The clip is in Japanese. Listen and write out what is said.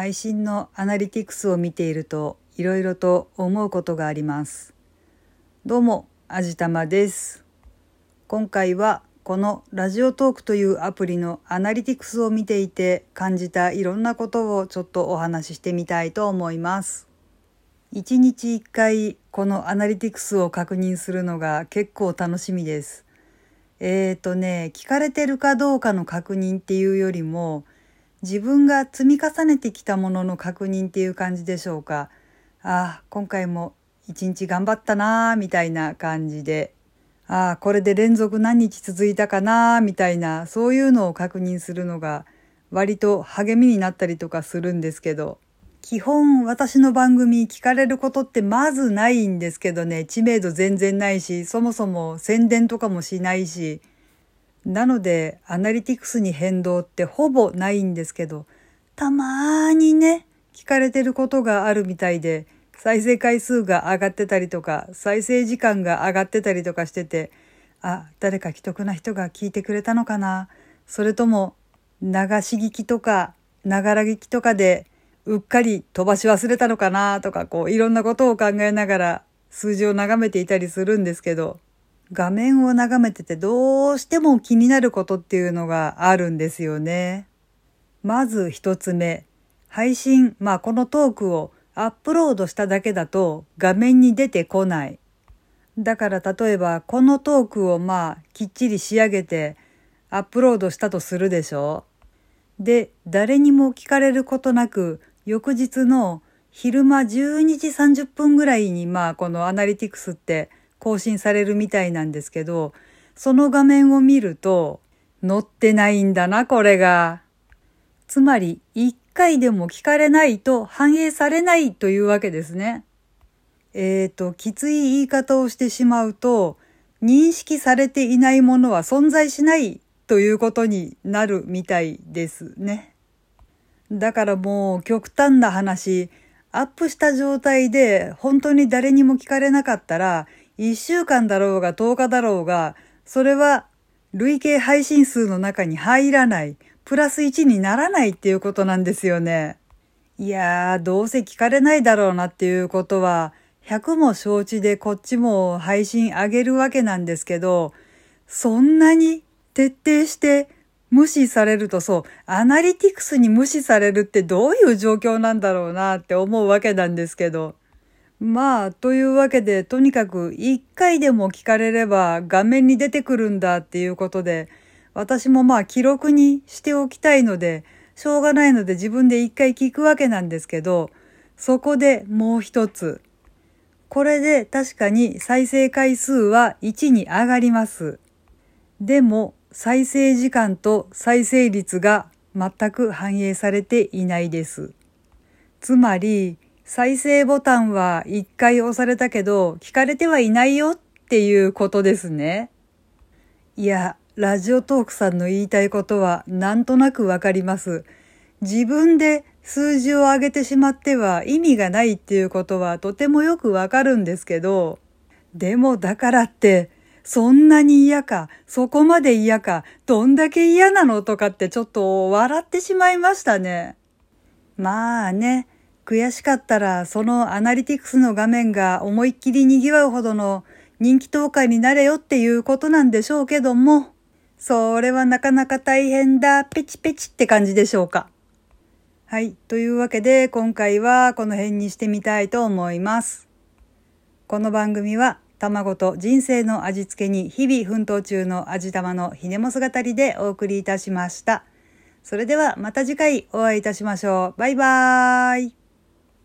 配信のアナリティクスを見ているといろいろと思うことがあります。どうもあじたまです。今回はこのラジオトークというアプリのアナリティクスを見ていて感じたいろんなことをちょっとお話ししてみたいと思います。1日1回このアナリティクスを確認するのが結構楽しみです。えーとね聞かれてるかどうかの確認っていうよりも自分が積み重ねてきたものの確認っていう感じでしょうか。ああ、今回も一日頑張ったなーみたいな感じで、ああ、これで連続何日続いたかなーみたいな、そういうのを確認するのが割と励みになったりとかするんですけど、基本私の番組聞かれることってまずないんですけどね、知名度全然ないし、そもそも宣伝とかもしないし、なので、アナリティクスに変動ってほぼないんですけど、たまーにね、聞かれてることがあるみたいで、再生回数が上がってたりとか、再生時間が上がってたりとかしてて、あ、誰か既得な人が聞いてくれたのかな？それとも、流し聞きとか、ながら聞きとかで、うっかり飛ばし忘れたのかな？とか、こう、いろんなことを考えながら、数字を眺めていたりするんですけど、画面を眺めててどうしても気になることっていうのがあるんですよね。まず一つ目、配信、まあこのトークをアップロードしただけだと画面に出てこない。だから例えばこのトークをまあきっちり仕上げてアップロードしたとするでしょで、誰にも聞かれることなく翌日の昼間12時30分ぐらいにまあこのアナリティクスって更新されるみたいなんですけど、その画面を見ると、載ってないんだな、これが。つまり、一回でも聞かれないと反映されないというわけですね。えっ、ー、と、きつい言い方をしてしまうと、認識されていないものは存在しないということになるみたいですね。だからもう極端な話、アップした状態で本当に誰にも聞かれなかったら、1週間だろうが10日だろうが、それは累計配信数の中に入らない、プラス1にならないっていうことなんですよね。いやー、どうせ聞かれないだろうなっていうことは、100も承知でこっちも配信上げるわけなんですけど、そんなに徹底して無視されるとそう、アナリティクスに無視されるってどういう状況なんだろうなって思うわけなんですけど。まあ、というわけで、とにかく一回でも聞かれれば画面に出てくるんだっていうことで、私もまあ記録にしておきたいので、しょうがないので自分で一回聞くわけなんですけど、そこでもう一つ。これで確かに再生回数は1に上がります。でも、再生時間と再生率が全く反映されていないです。つまり、再生ボタンは一回押されたけど、聞かれてはいないよっていうことですね。いや、ラジオトークさんの言いたいことはなんとなくわかります。自分で数字を上げてしまっては意味がないっていうことはとてもよくわかるんですけど、でもだからって、そんなに嫌か、そこまで嫌か、どんだけ嫌なのとかってちょっと笑ってしまいましたね。まあね、悔しかったらそのアナリティクスの画面が思いっきり賑わうほどの人気投下になれよっていうことなんでしょうけども、それはなかなか大変だ、ペチペチって感じでしょうか？はい。というわけで今回はこの辺にしてみたいと思います。この番組は卵と人生の味付けに日々奮闘中の味玉のひねも姿りでお送りいたしました。それではまた次回お会いいたしましょう。バイバーイ。